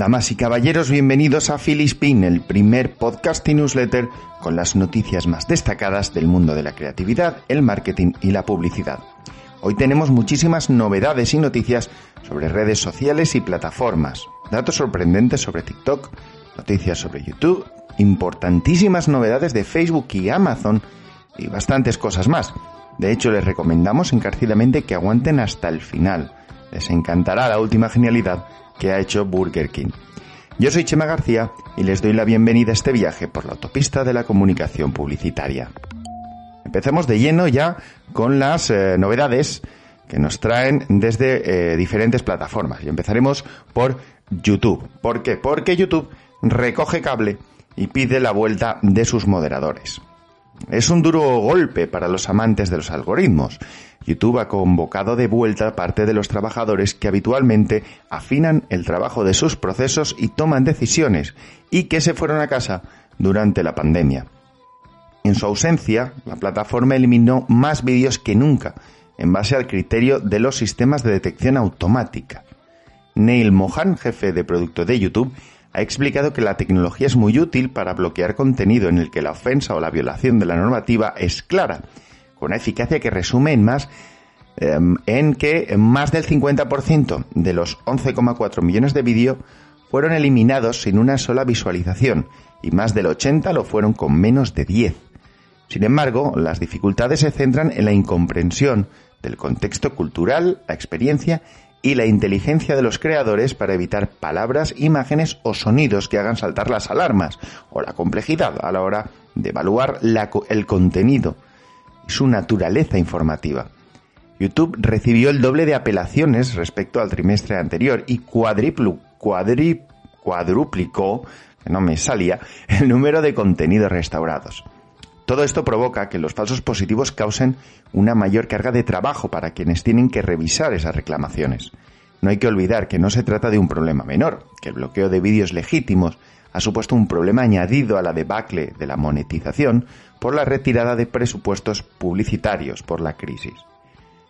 Damas y caballeros, bienvenidos a Philispin, el primer podcast y newsletter con las noticias más destacadas del mundo de la creatividad, el marketing y la publicidad. Hoy tenemos muchísimas novedades y noticias sobre redes sociales y plataformas, datos sorprendentes sobre TikTok, noticias sobre YouTube, importantísimas novedades de Facebook y Amazon y bastantes cosas más. De hecho, les recomendamos encarecidamente que aguanten hasta el final. Les encantará la última genialidad que ha hecho Burger King. Yo soy Chema García y les doy la bienvenida a este viaje por la autopista de la comunicación publicitaria. Empecemos de lleno ya con las eh, novedades que nos traen desde eh, diferentes plataformas. Y empezaremos por YouTube. ¿Por qué? Porque YouTube recoge cable y pide la vuelta de sus moderadores. Es un duro golpe para los amantes de los algoritmos. YouTube ha convocado de vuelta parte de los trabajadores que habitualmente afinan el trabajo de sus procesos y toman decisiones y que se fueron a casa durante la pandemia. En su ausencia, la plataforma eliminó más vídeos que nunca, en base al criterio de los sistemas de detección automática. Neil Mohan, jefe de producto de YouTube, ha explicado que la tecnología es muy útil para bloquear contenido en el que la ofensa o la violación de la normativa es clara, con una eficacia que resume en más em, en que más del 50% de los 11,4 millones de vídeos fueron eliminados sin una sola visualización y más del 80 lo fueron con menos de 10. Sin embargo, las dificultades se centran en la incomprensión del contexto cultural, la experiencia y la inteligencia de los creadores para evitar palabras, imágenes o sonidos que hagan saltar las alarmas, o la complejidad a la hora de evaluar el contenido su naturaleza informativa. YouTube recibió el doble de apelaciones respecto al trimestre anterior y cuadriplu, cuadruplicó, que no me salía, el número de contenidos restaurados. Todo esto provoca que los falsos positivos causen una mayor carga de trabajo para quienes tienen que revisar esas reclamaciones. No hay que olvidar que no se trata de un problema menor, que el bloqueo de vídeos legítimos ha supuesto un problema añadido a la debacle de la monetización por la retirada de presupuestos publicitarios por la crisis.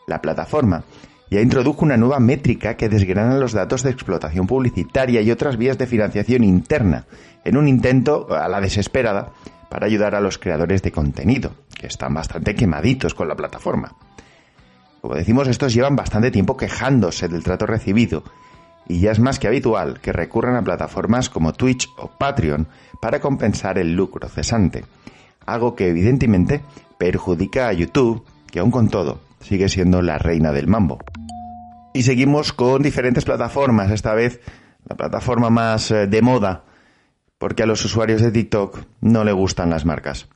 La plataforma ya introdujo una nueva métrica que desgrana los datos de explotación publicitaria y otras vías de financiación interna, en un intento a la desesperada para ayudar a los creadores de contenido, que están bastante quemaditos con la plataforma. Como decimos, estos llevan bastante tiempo quejándose del trato recibido, y ya es más que habitual que recurran a plataformas como Twitch o Patreon para compensar el lucro cesante, algo que evidentemente perjudica a YouTube, que aún con todo sigue siendo la reina del mambo. Y seguimos con diferentes plataformas, esta vez la plataforma más eh, de moda porque a los usuarios de TikTok no le gustan las marcas.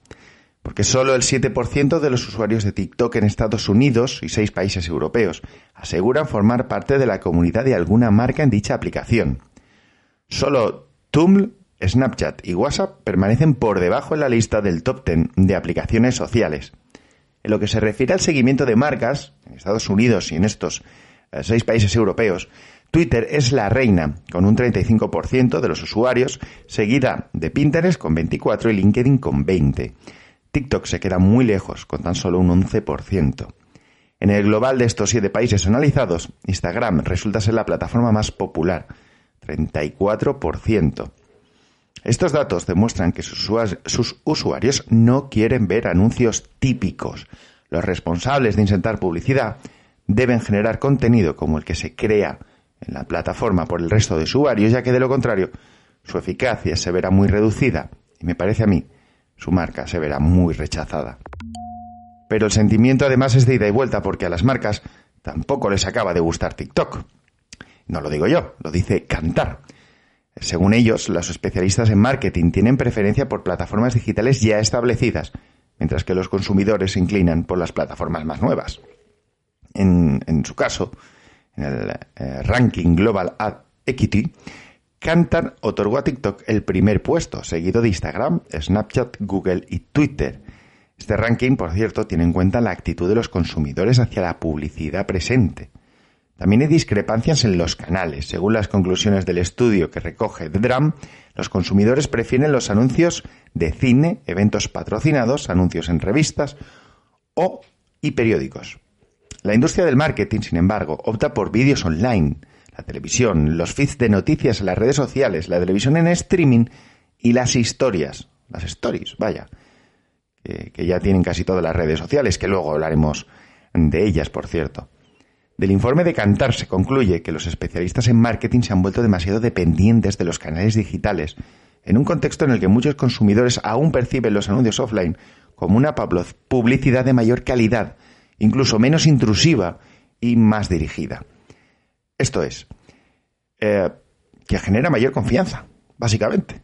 Porque solo el 7% de los usuarios de TikTok en Estados Unidos y seis países europeos aseguran formar parte de la comunidad de alguna marca en dicha aplicación. Solo Tumblr, Snapchat y WhatsApp permanecen por debajo en la lista del top 10 de aplicaciones sociales. En lo que se refiere al seguimiento de marcas, en Estados Unidos y en estos eh, seis países europeos, Twitter es la reina, con un 35% de los usuarios, seguida de Pinterest con 24 y LinkedIn con 20. TikTok se queda muy lejos, con tan solo un 11%. En el global de estos siete países analizados, Instagram resulta ser la plataforma más popular, 34%. Estos datos demuestran que sus usuarios no quieren ver anuncios típicos. Los responsables de insertar publicidad deben generar contenido como el que se crea en la plataforma por el resto de usuarios, ya que de lo contrario, su eficacia se verá muy reducida y me parece a mí, su marca se verá muy rechazada. Pero el sentimiento además es de ida y vuelta porque a las marcas tampoco les acaba de gustar TikTok. No lo digo yo, lo dice Cantar. Según ellos, los especialistas en marketing tienen preferencia por plataformas digitales ya establecidas, mientras que los consumidores se inclinan por las plataformas más nuevas. En, su caso, en el eh, ranking Global Ad Equity, Kantar otorgó a TikTok el primer puesto, seguido de Instagram, Snapchat, Google y Twitter. Este ranking, por cierto, tiene en cuenta la actitud de los consumidores hacia la publicidad presente. También hay discrepancias en los canales. Según las conclusiones del estudio que recoge The Drum, los consumidores prefieren los anuncios de cine, eventos patrocinados, anuncios en revistas o y periódicos. La industria del marketing, sin embargo, opta por vídeos online, la televisión, los feeds de noticias en las redes sociales, la televisión en streaming y las historias, las stories, vaya, que, que ya tienen casi todas las redes sociales, que luego hablaremos de ellas, por cierto. Del informe de Cantar se concluye que los especialistas en marketing se han vuelto demasiado dependientes de los canales digitales, en un contexto en el que muchos consumidores aún perciben los anuncios offline como una publicidad de mayor calidad, incluso menos intrusiva y más dirigida. Esto es, eh, que genera mayor confianza, básicamente.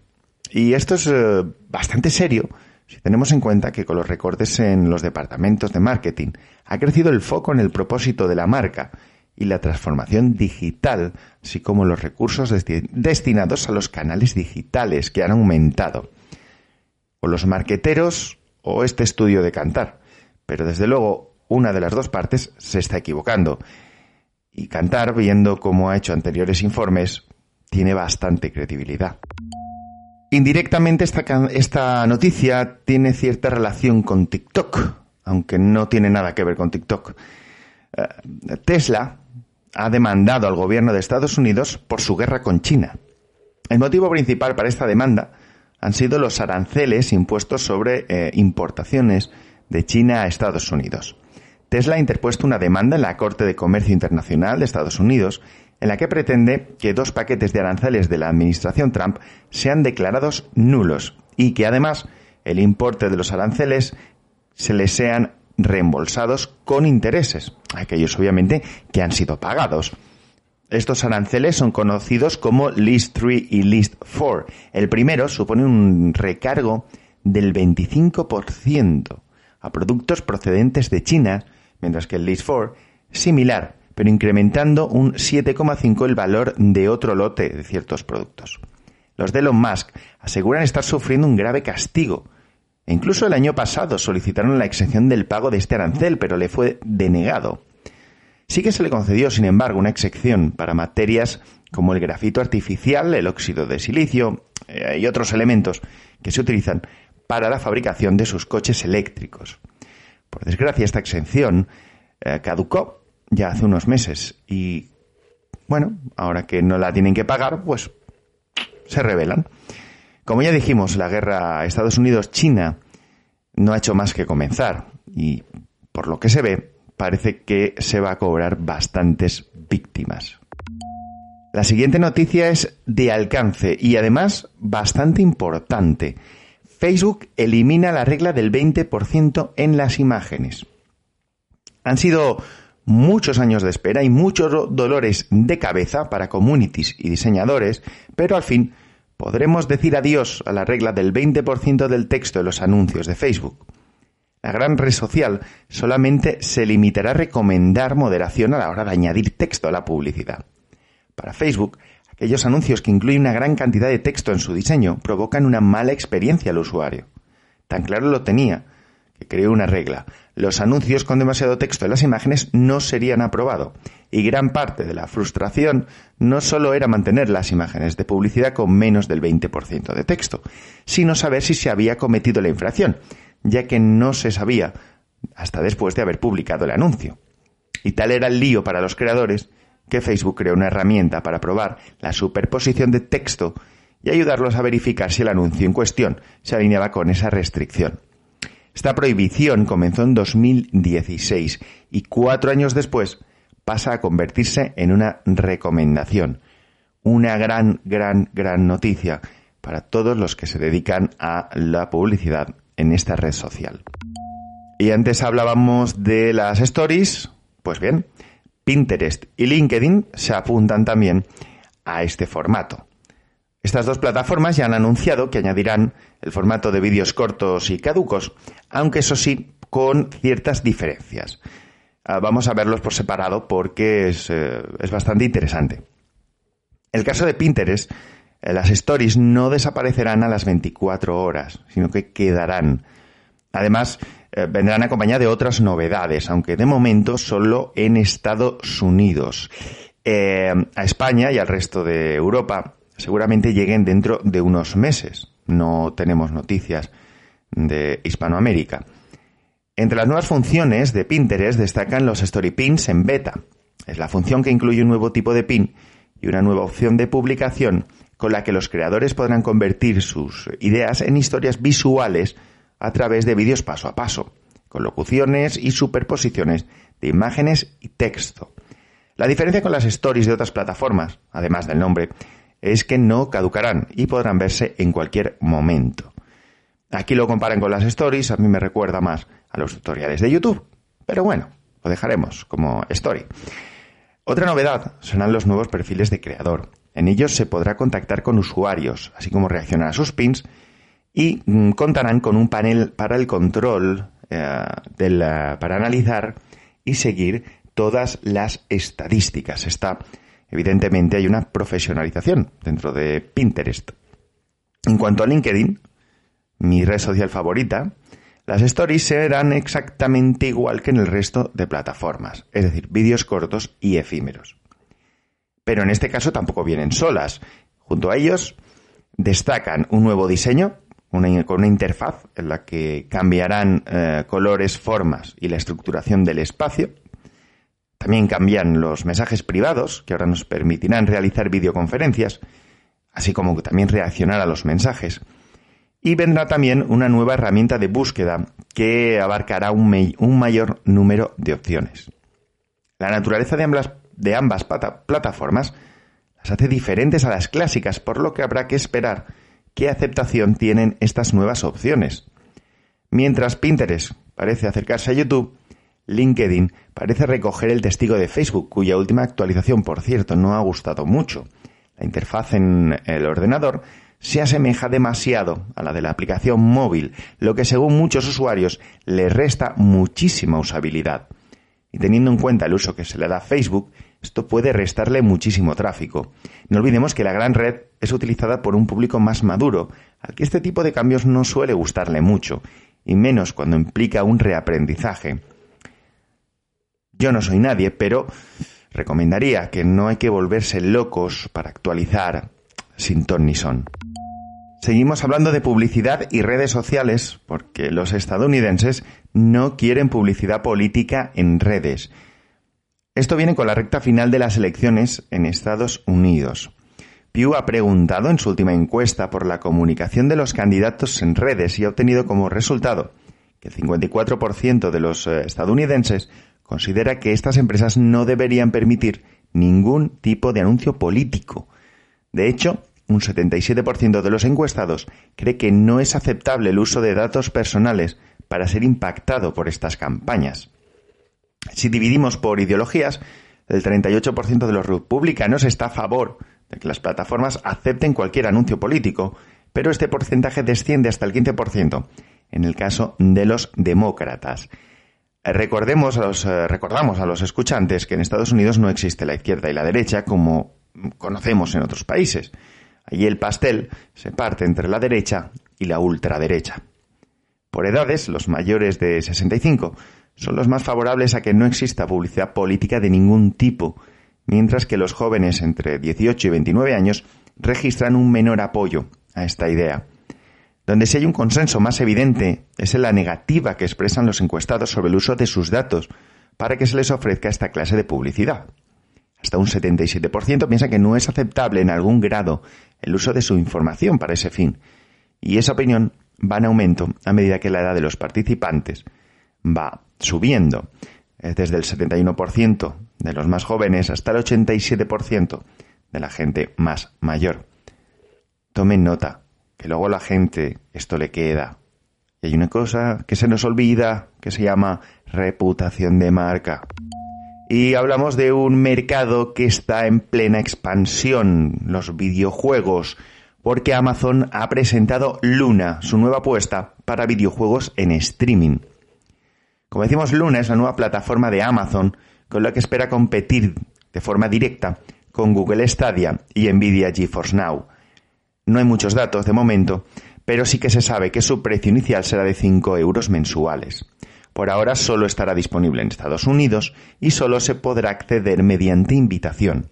Y esto es eh, bastante serio si tenemos en cuenta que con los recortes en los departamentos de marketing ha crecido el foco en el propósito de la marca y la transformación digital, así como los recursos destinados a los canales digitales que han aumentado. O los marqueteros o este estudio de cantar. Pero desde luego, una de las dos partes se está equivocando. Y cantar, viendo como ha hecho anteriores informes, tiene bastante credibilidad. Indirectamente esta, esta noticia tiene cierta relación con TikTok, aunque no tiene nada que ver con TikTok. Eh, Tesla ha demandado al gobierno de Estados Unidos por su guerra con China. El motivo principal para esta demanda han sido los aranceles impuestos sobre eh, importaciones de China a Estados Unidos. Tesla ha interpuesto una demanda en la Corte de Comercio Internacional de Estados Unidos en la que pretende que dos paquetes de aranceles de la administración Trump sean declarados nulos y que además el importe de los aranceles se les sean reembolsados con intereses, aquellos obviamente que han sido pagados. Estos aranceles son conocidos como List 3 y List 4. El primero supone un recargo del 25% a productos procedentes de China, mientras que el List 4, similar, pero incrementando un 7,5 el valor de otro lote de ciertos productos. Los de Elon Musk aseguran estar sufriendo un grave castigo. E incluso el año pasado solicitaron la exención del pago de este arancel, pero le fue denegado. Sí que se le concedió, sin embargo, una excepción para materias como el grafito artificial, el óxido de silicio eh, y otros elementos que se utilizan para la fabricación de sus coches eléctricos. Por desgracia, esta exención eh, caducó ya hace unos meses y bueno, ahora que no la tienen que pagar, pues se rebelan. Como ya dijimos, la guerra Estados Unidos-China no ha hecho más que comenzar y por lo que se ve, parece que se va a cobrar bastantes víctimas. La siguiente noticia es de alcance y además bastante importante. Facebook elimina la regla del 20% en las imágenes. Han sido muchos años de espera y muchos dolores de cabeza para communities y diseñadores, pero al fin podremos decir adiós a la regla del 20% del texto de los anuncios de Facebook. La gran red social solamente se limitará a recomendar moderación a la hora de añadir texto a la publicidad. Para Facebook, aquellos anuncios que incluyen una gran cantidad de texto en su diseño provocan una mala experiencia al usuario. Tan claro lo tenía que creó una regla. Los anuncios con demasiado texto en las imágenes no serían aprobados. Y gran parte de la frustración no solo era mantener las imágenes de publicidad con menos del 20% de texto, sino saber si se había cometido la infracción, ya que no se sabía hasta después de haber publicado el anuncio. Y tal era el lío para los creadores que Facebook creó una herramienta para probar la superposición de texto y ayudarlos a verificar si el anuncio en cuestión se alineaba con esa restricción. Esta prohibición comenzó en 2016 y cuatro años después pasa a convertirse en una recomendación. Una gran, gran, gran noticia para todos los que se dedican a la publicidad en esta red social. Y antes hablábamos de las stories, pues bien, Pinterest y LinkedIn se apuntan también a este formato. Estas dos plataformas ya han anunciado que añadirán el formato de vídeos cortos y caducos, aunque eso sí, con ciertas diferencias. Ah, vamos a verlos por separado porque es, eh, bastante interesante. El caso de Pinterest, eh, las stories no desaparecerán a las 24 horas, sino que quedarán. Además, eh, vendrán acompañadas de otras novedades, aunque de momento solo en Estados Unidos. a España y al resto de Europa seguramente lleguen dentro de unos meses. No tenemos noticias de Hispanoamérica. Entre las nuevas funciones de Pinterest destacan los Story Pins en beta. Es la función que incluye un nuevo tipo de pin y una nueva opción de publicación con la que los creadores podrán convertir sus ideas en historias visuales a través de vídeos paso a paso, con locuciones y superposiciones de imágenes y texto. La diferencia con las stories de otras plataformas, además del nombre, es que no caducarán y podrán verse en cualquier momento. Aquí lo comparan con las stories, a mí me recuerda más a los tutoriales de YouTube, pero bueno, lo dejaremos como story. Otra novedad serán los nuevos perfiles de creador, en ellos se podrá contactar con usuarios, así como reaccionar a sus pins y mm, contarán con un panel para el control, eh, para analizar y seguir todas las estadísticas. Está, evidentemente, hay una profesionalización dentro de Pinterest. En cuanto a LinkedIn, mi red social favorita, las stories serán exactamente igual que en el resto de plataformas, es decir, vídeos cortos y efímeros pero en este caso tampoco vienen solas. Junto a ellos destacan un nuevo diseño con una interfaz en la que cambiarán eh, colores, formas y la estructuración del espacio. También cambian los mensajes privados, que ahora nos permitirán realizar videoconferencias, así como también reaccionar a los mensajes. Y vendrá también una nueva herramienta de búsqueda que abarcará un, mayor número de opciones. La naturaleza de ambas plataformas las hace diferentes a las clásicas, por lo que habrá que esperar qué aceptación tienen estas nuevas opciones. Mientras Pinterest parece acercarse a YouTube, LinkedIn parece recoger el testigo de Facebook, cuya última actualización, por cierto, no ha gustado mucho. La interfaz en el ordenador se asemeja demasiado a la de la aplicación móvil, lo que según muchos usuarios le resta muchísima usabilidad. Y teniendo en cuenta el uso que se le da a Facebook, esto puede restarle muchísimo tráfico. No olvidemos que la gran red es utilizada por un público más maduro, al que este tipo de cambios no suele gustarle mucho, y menos cuando implica un reaprendizaje. Yo no soy nadie, pero recomendaría que no hay que volverse locos para actualizar sin ton ni son. Seguimos hablando de publicidad y redes sociales porque los estadounidenses no quieren publicidad política en redes esto viene con la recta final de las elecciones en Estados Unidos. Pew ha preguntado en su última encuesta por la comunicación de los candidatos en redes y ha obtenido como resultado que el 54% de los eh, estadounidenses considera que estas empresas no deberían permitir ningún tipo de anuncio político. De hecho, un 77% de los encuestados cree que no es aceptable el uso de datos personales para ser impactado por estas campañas. Si dividimos por ideologías, el 38% de los republicanos está a favor de que las plataformas acepten cualquier anuncio político, pero este porcentaje desciende hasta el 15% en el caso de los demócratas. Recordemos a los, eh, recordamos a los escuchantes que en Estados Unidos no existe la izquierda y la derecha como conocemos en otros países. Allí el pastel se parte entre la derecha y la ultraderecha. Por edades, los mayores de 65 son los más favorables a que no exista publicidad política de ningún tipo, mientras que los jóvenes entre 18 y 29 años registran un menor apoyo a esta idea. Donde sí hay un consenso más evidente es en la negativa que expresan los encuestados sobre el uso de sus datos para que se les ofrezca esta clase de publicidad. Hasta un 77% piensa que no es aceptable en algún grado el uso de su información para ese fin, y esa opinión va en aumento a medida que la edad de los participantes va subiendo desde el 71% de los más jóvenes hasta el 87% de la gente más mayor. Tomen nota, que luego a la gente esto le queda. Y hay una cosa que se nos olvida, que se llama reputación de marca. Y hablamos de un mercado que está en plena expansión, los videojuegos, porque Amazon ha presentado Luna, su nueva apuesta para videojuegos en streaming. Como decimos, Luna es la nueva plataforma de Amazon con la que espera competir de forma directa con Google Stadia y Nvidia GeForce Now. No hay muchos datos de momento, pero sí que se sabe que su precio inicial será de 5 euros mensuales. Por ahora solo estará disponible en Estados Unidos y solo se podrá acceder mediante invitación.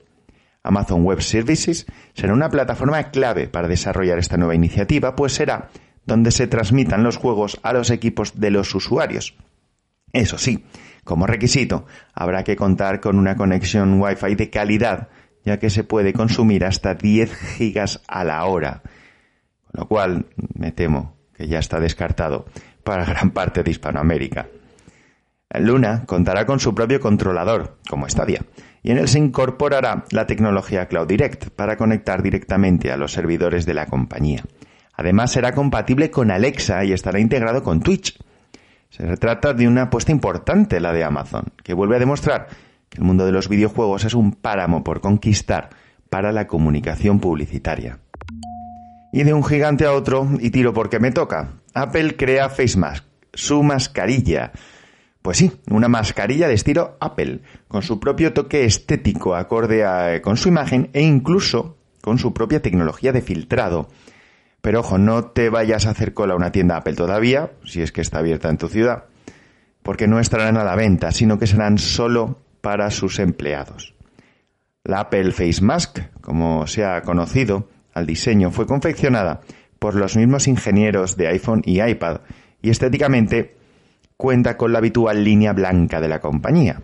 Amazon Web Services será una plataforma clave para desarrollar esta nueva iniciativa, pues será donde se transmitan los juegos a los equipos de los usuarios. Eso sí, como requisito, habrá que contar con una conexión Wi-Fi de calidad, ya que se puede consumir hasta 10 gigas a la hora, con lo cual me temo que ya está descartado para gran parte de Hispanoamérica. Luna contará con su propio controlador, como Stadia, y en él se incorporará la tecnología Cloud Direct para conectar directamente a los servidores de la compañía. Además será compatible con Alexa y estará integrado con Twitch. Se trata de una apuesta importante la de Amazon, que vuelve a demostrar que el mundo de los videojuegos es un páramo por conquistar para la comunicación publicitaria. Y de un gigante a otro, y tiro porque me toca, Apple crea Face Mask, su mascarilla. Pues sí, una mascarilla de estilo Apple, con su propio toque estético acorde con su imagen e incluso con su propia tecnología de filtrado. Pero ojo, no te vayas a hacer cola a una tienda Apple todavía, si es que está abierta en tu ciudad, porque no estarán a la venta, sino que serán solo para sus empleados. La Apple Face Mask, como se ha conocido, al diseño fue confeccionada por los mismos ingenieros de iPhone y iPad y estéticamente cuenta con la habitual línea blanca de la compañía.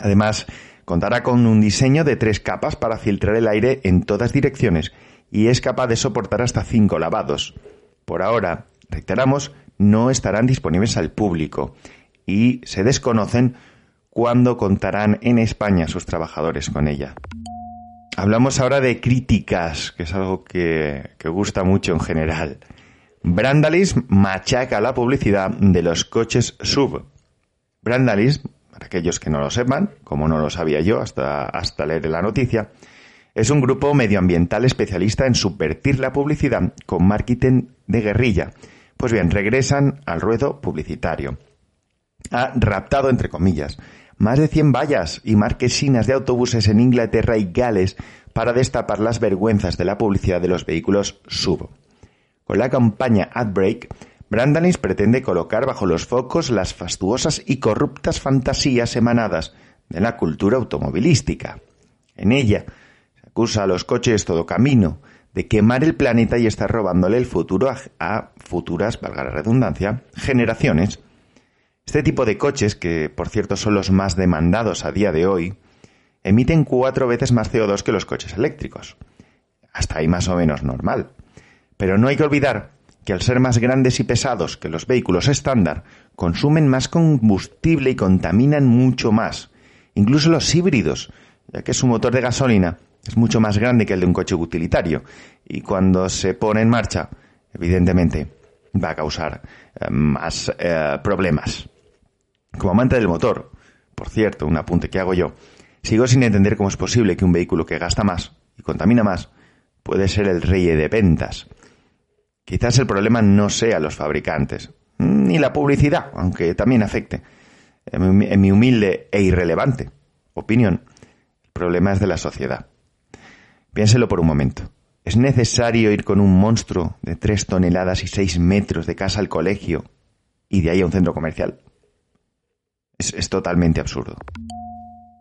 Además, contará con un diseño de tres capas para filtrar el aire en todas direcciones y es capaz de soportar hasta cinco lavados. Por ahora, reiteramos, no estarán disponibles al público y se desconocen cuándo contarán en España sus trabajadores con ella. Hablamos ahora de críticas, que es algo que, gusta mucho en general. Brandalis machaca la publicidad de los coches sub. Brandalis, para aquellos que no lo sepan, como no lo sabía yo hasta, hasta leer la noticia, es un grupo medioambiental especialista en subvertir la publicidad con marketing de guerrilla. Pues bien, regresan al ruedo publicitario. Ha raptado, entre comillas, más de 100 vallas y marquesinas de autobuses en Inglaterra y Gales para destapar las vergüenzas de la publicidad de los vehículos sub. Con la campaña AdBreak, Brandalis pretende colocar bajo los focos las fastuosas y corruptas fantasías emanadas de la cultura automovilística. En ella acusa a los coches todo camino de quemar el planeta y estar robándole el futuro a, futuras, valga la redundancia, generaciones este tipo de coches, que por cierto son los más demandados a día de hoy, emiten cuatro veces más CO2 que los coches eléctricos. Hasta ahí más o menos normal. Pero no hay que olvidar que al ser más grandes y pesados que los vehículos estándar, consumen más combustible y contaminan mucho más. Incluso los híbridos, ya que su motor de gasolina es mucho más grande que el de un coche utilitario y cuando se pone en marcha, evidentemente, va a causar eh, más eh, problemas. Como amante del motor, por cierto, un apunte que hago yo, sigo sin entender cómo es posible que un vehículo que gasta más y contamina más puede ser el rey de ventas. Quizás el problema no sea los fabricantes, ni la publicidad, aunque también afecte. En mi humilde e irrelevante opinión, el problema es de la sociedad. Piénselo por un momento. ¿Es necesario ir con un monstruo de tres toneladas y seis metros de casa al colegio y de ahí a un centro comercial? Es, totalmente absurdo.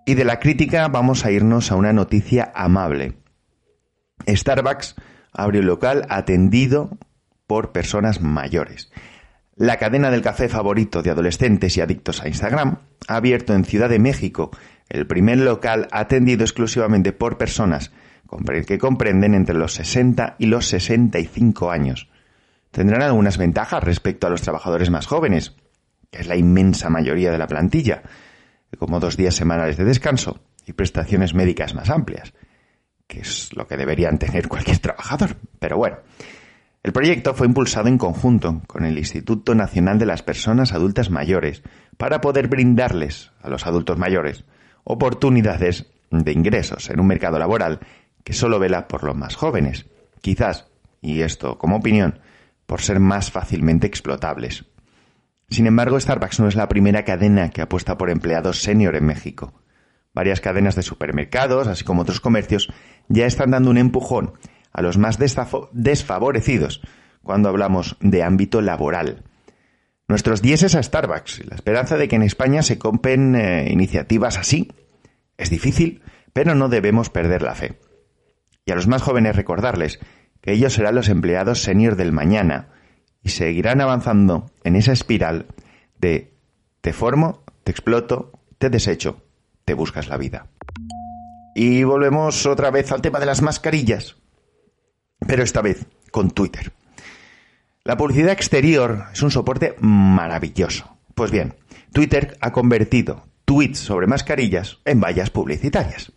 Y de la crítica vamos a irnos a una noticia amable. Starbucks abre un local atendido por personas mayores. La cadena del café favorito de adolescentes y adictos a Instagram ha abierto en Ciudad de México el primer local atendido exclusivamente por personas que comprenden entre los 60 y los 65 años. Tendrán algunas ventajas respecto a los trabajadores más jóvenes, que es la inmensa mayoría de la plantilla, como dos días semanales de descanso y prestaciones médicas más amplias, que es lo que deberían tener cualquier trabajador. Pero bueno, el proyecto fue impulsado en conjunto con el Instituto Nacional de las Personas Adultas Mayores para poder brindarles a los adultos mayores oportunidades de ingresos en un mercado laboral que solo vela por los más jóvenes, quizás, y esto como opinión, por ser más fácilmente explotables. Sin embargo, Starbucks no es la primera cadena que apuesta por empleados senior en México. Varias cadenas de supermercados, así como otros comercios, ya están dando un empujón a los más desfavorecidos cuando hablamos de ámbito laboral. Nuestros es a Starbucks la esperanza de que en España se compren eh, iniciativas así. Es difícil, pero no debemos perder la fe. Y a los más jóvenes recordarles que ellos serán los empleados senior del mañana, y seguirán avanzando en esa espiral de te formo, te exploto, te desecho, te buscas la vida. Y volvemos otra vez al tema de las mascarillas, pero esta vez con Twitter. La publicidad exterior es un soporte maravilloso. Pues bien, Twitter ha convertido tweets sobre mascarillas en vallas publicitarias.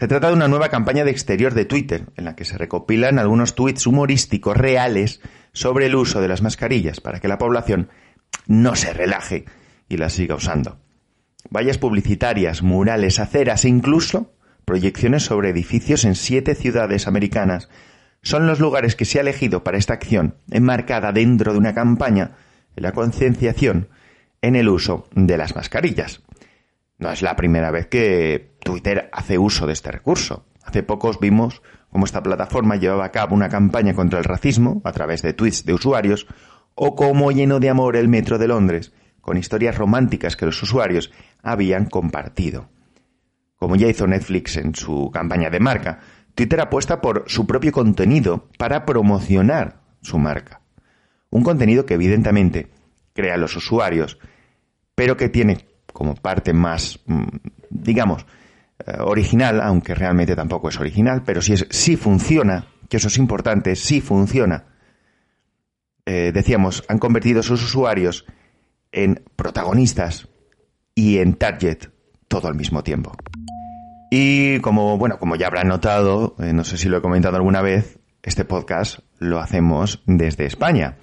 Se trata de una nueva campaña de exterior de Twitter, en la que se recopilan algunos tweets humorísticos reales sobre el uso de las mascarillas para que la población no se relaje y las siga usando. Vallas publicitarias, murales, aceras e incluso proyecciones sobre edificios en siete ciudades americanas son los lugares que se ha elegido para esta acción, enmarcada dentro de una campaña en la concienciación en el uso de las mascarillas. No es la primera vez que Twitter hace uso de este recurso. Hace pocos vimos cómo esta plataforma llevaba a cabo una campaña contra el racismo a través de tweets de usuarios o cómo llenó de amor el metro de Londres con historias románticas que los usuarios habían compartido. Como ya hizo Netflix en su campaña de marca, Twitter apuesta por su propio contenido para promocionar su marca. Un contenido que evidentemente crea los usuarios, pero que tiene como parte más, mm, digamos, original, aunque realmente tampoco es original, pero sí, es, sí funciona, que eso es importante, sí funciona. Eh, decíamos, han convertido a sus usuarios en protagonistas y en target todo al mismo tiempo. Y como, bueno, como ya habrán notado, eh, no sé si lo he comentado alguna vez, este podcast lo hacemos desde España.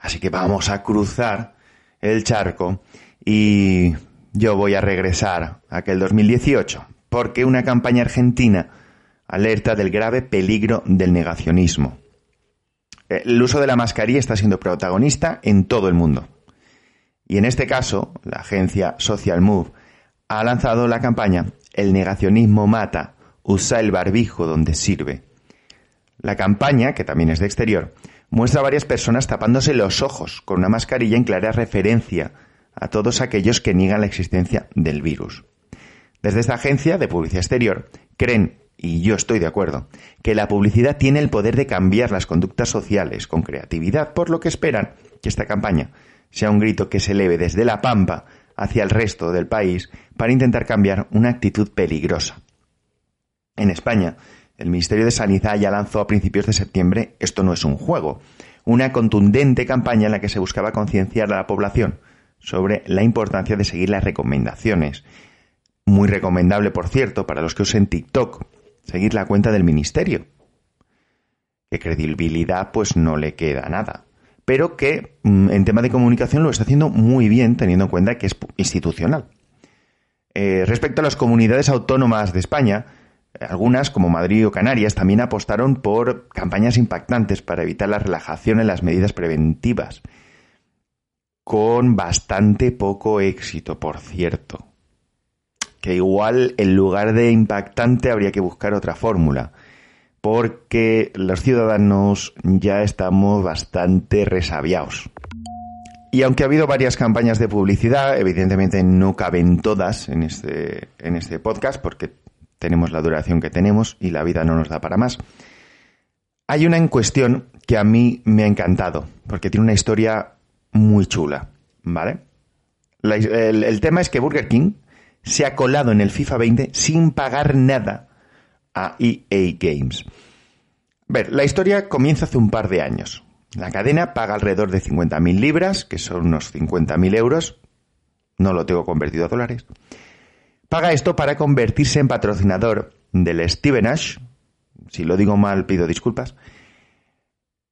Así que vamos a cruzar el charco y yo voy a regresar a aquel 2018, porque una campaña argentina alerta del grave peligro del negacionismo. El uso de la mascarilla está siendo protagonista en todo el mundo. Y en este caso, la agencia Social Move ha lanzado la campaña El negacionismo mata, usa el barbijo donde sirve. La campaña, que también es de exterior, muestra a varias personas tapándose los ojos con una mascarilla en clara referencia a todos aquellos que niegan la existencia del virus. Desde esta agencia de publicidad exterior creen, y yo estoy de acuerdo, que la publicidad tiene el poder de cambiar las conductas sociales con creatividad, por lo que esperan que esta campaña sea un grito que se eleve desde la pampa hacia el resto del país para intentar cambiar una actitud peligrosa. En España, el Ministerio de Sanidad ya lanzó a principios de septiembre Esto no es un juego, una contundente campaña en la que se buscaba concienciar a la población sobre la importancia de seguir las recomendaciones. Muy recomendable, por cierto, para los que usen TikTok, seguir la cuenta del Ministerio. Que credibilidad pues no le queda nada pero que mm, en tema de comunicación lo está haciendo muy bien teniendo en cuenta que es institucional. Eh, respecto a las comunidades autónomas de España, algunas, como Madrid o Canarias, también apostaron por campañas impactantes para evitar la relajación en las medidas preventivas, con bastante poco éxito, por cierto. Que igual en lugar de impactante habría que buscar otra fórmula porque los ciudadanos ya estamos bastante resabiados. Y aunque ha habido varias campañas de publicidad, evidentemente no caben todas en este, en este podcast porque tenemos la duración que tenemos y la vida no nos da para más. Hay una en cuestión que a mí me ha encantado porque tiene una historia muy chula, ¿vale? el, el tema es que Burger King se ha colado en el FIFA 20 sin pagar nada a EA Games. Ver, la historia comienza hace un par de años. La cadena paga alrededor de 50.000 libras, que son unos 50.000 euros. No lo tengo convertido a dólares. Paga esto para convertirse en patrocinador del Steven Ash. Si lo digo mal, pido disculpas.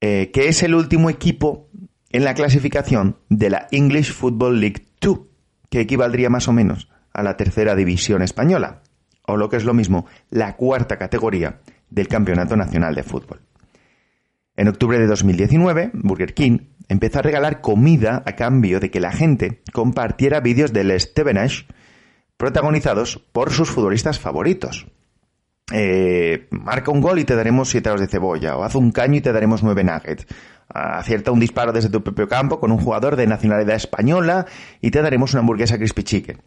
Eh, que es el último equipo en la clasificación de la English Football League 2, que equivaldría más o menos a la tercera división española o lo que es lo mismo, la cuarta categoría del Campeonato Nacional de Fútbol. En octubre de 2019, Burger King empezó a regalar comida a cambio de que la gente compartiera vídeos del Stevenage protagonizados por sus futbolistas favoritos. Eh, marca un gol y te daremos siete horas de cebolla, o haz un caño y te daremos nueve nuggets. Acierta un disparo desde tu propio campo con un jugador de nacionalidad española y te daremos una hamburguesa crispy chicken.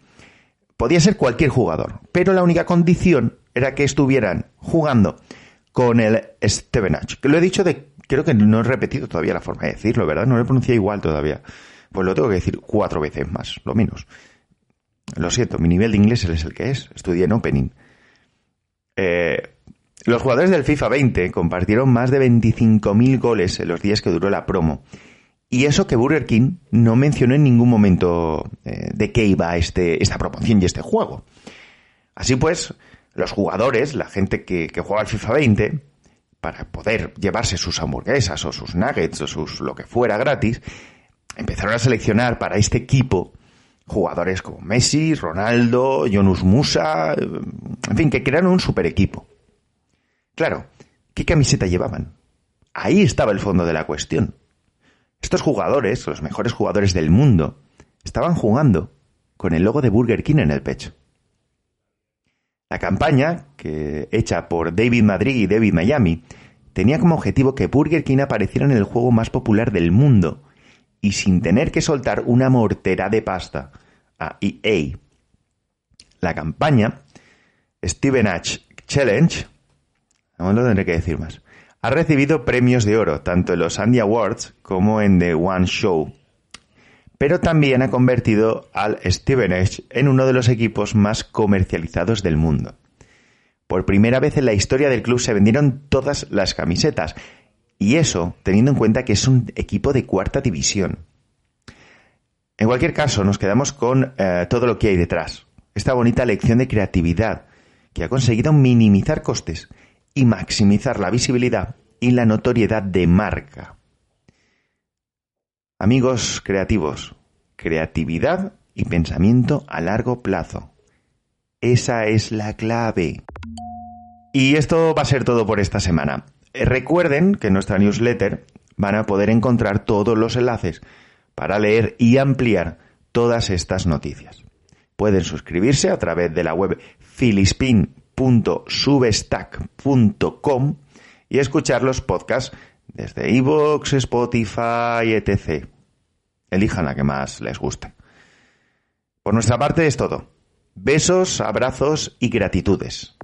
Podía ser cualquier jugador, pero la única condición era que estuvieran jugando con el Stevenage. Que lo he dicho de, creo que no he repetido todavía la forma de decirlo, ¿verdad? No lo he pronunciado igual todavía. Pues lo tengo que decir cuatro veces más, lo menos. Lo siento, mi nivel de inglés es el que es. Estudié en Opening. Eh, los jugadores del FIFA 20 compartieron más de 25.000 goles en los días que duró la promo. Y eso que Burger King no mencionó en ningún momento eh, de qué iba este, esta promoción y este juego. Así pues, los jugadores, la gente que, juega al FIFA 20, para poder llevarse sus hamburguesas o sus nuggets o sus lo que fuera gratis, empezaron a seleccionar para este equipo jugadores como Messi, Ronaldo, Jonus Musa, en fin, que crearon un super equipo. Claro, ¿qué camiseta llevaban? Ahí estaba el fondo de la cuestión. Estos jugadores, los mejores jugadores del mundo, estaban jugando con el logo de Burger King en el pecho. La campaña, hecha por David Madrid y David Miami, tenía como objetivo que Burger King apareciera en el juego más popular del mundo y sin tener que soltar una mortera de pasta a EA. La campaña Steven H. Challenge, no lo tendré que decir más, ha recibido premios de oro tanto en los Andy Awards como en The One Show, pero también ha convertido al Steven Edge en uno de los equipos más comercializados del mundo. Por primera vez en la historia del club se vendieron todas las camisetas, y eso teniendo en cuenta que es un equipo de cuarta división. En cualquier caso, nos quedamos con eh, todo lo que hay detrás. Esta bonita lección de creatividad que ha conseguido minimizar costes y maximizar la visibilidad y la notoriedad de marca. Amigos creativos, creatividad y pensamiento a largo plazo. Esa es la clave. Y esto va a ser todo por esta semana. Eh, recuerden que en nuestra newsletter van a poder encontrar todos los enlaces para leer y ampliar todas estas noticias. Pueden suscribirse a través de la web filispin.substack.com y escuchar los podcasts desde iVoox, Spotify, etc. Elijan la que más les guste. Por nuestra parte es todo. Besos, abrazos y gratitudes.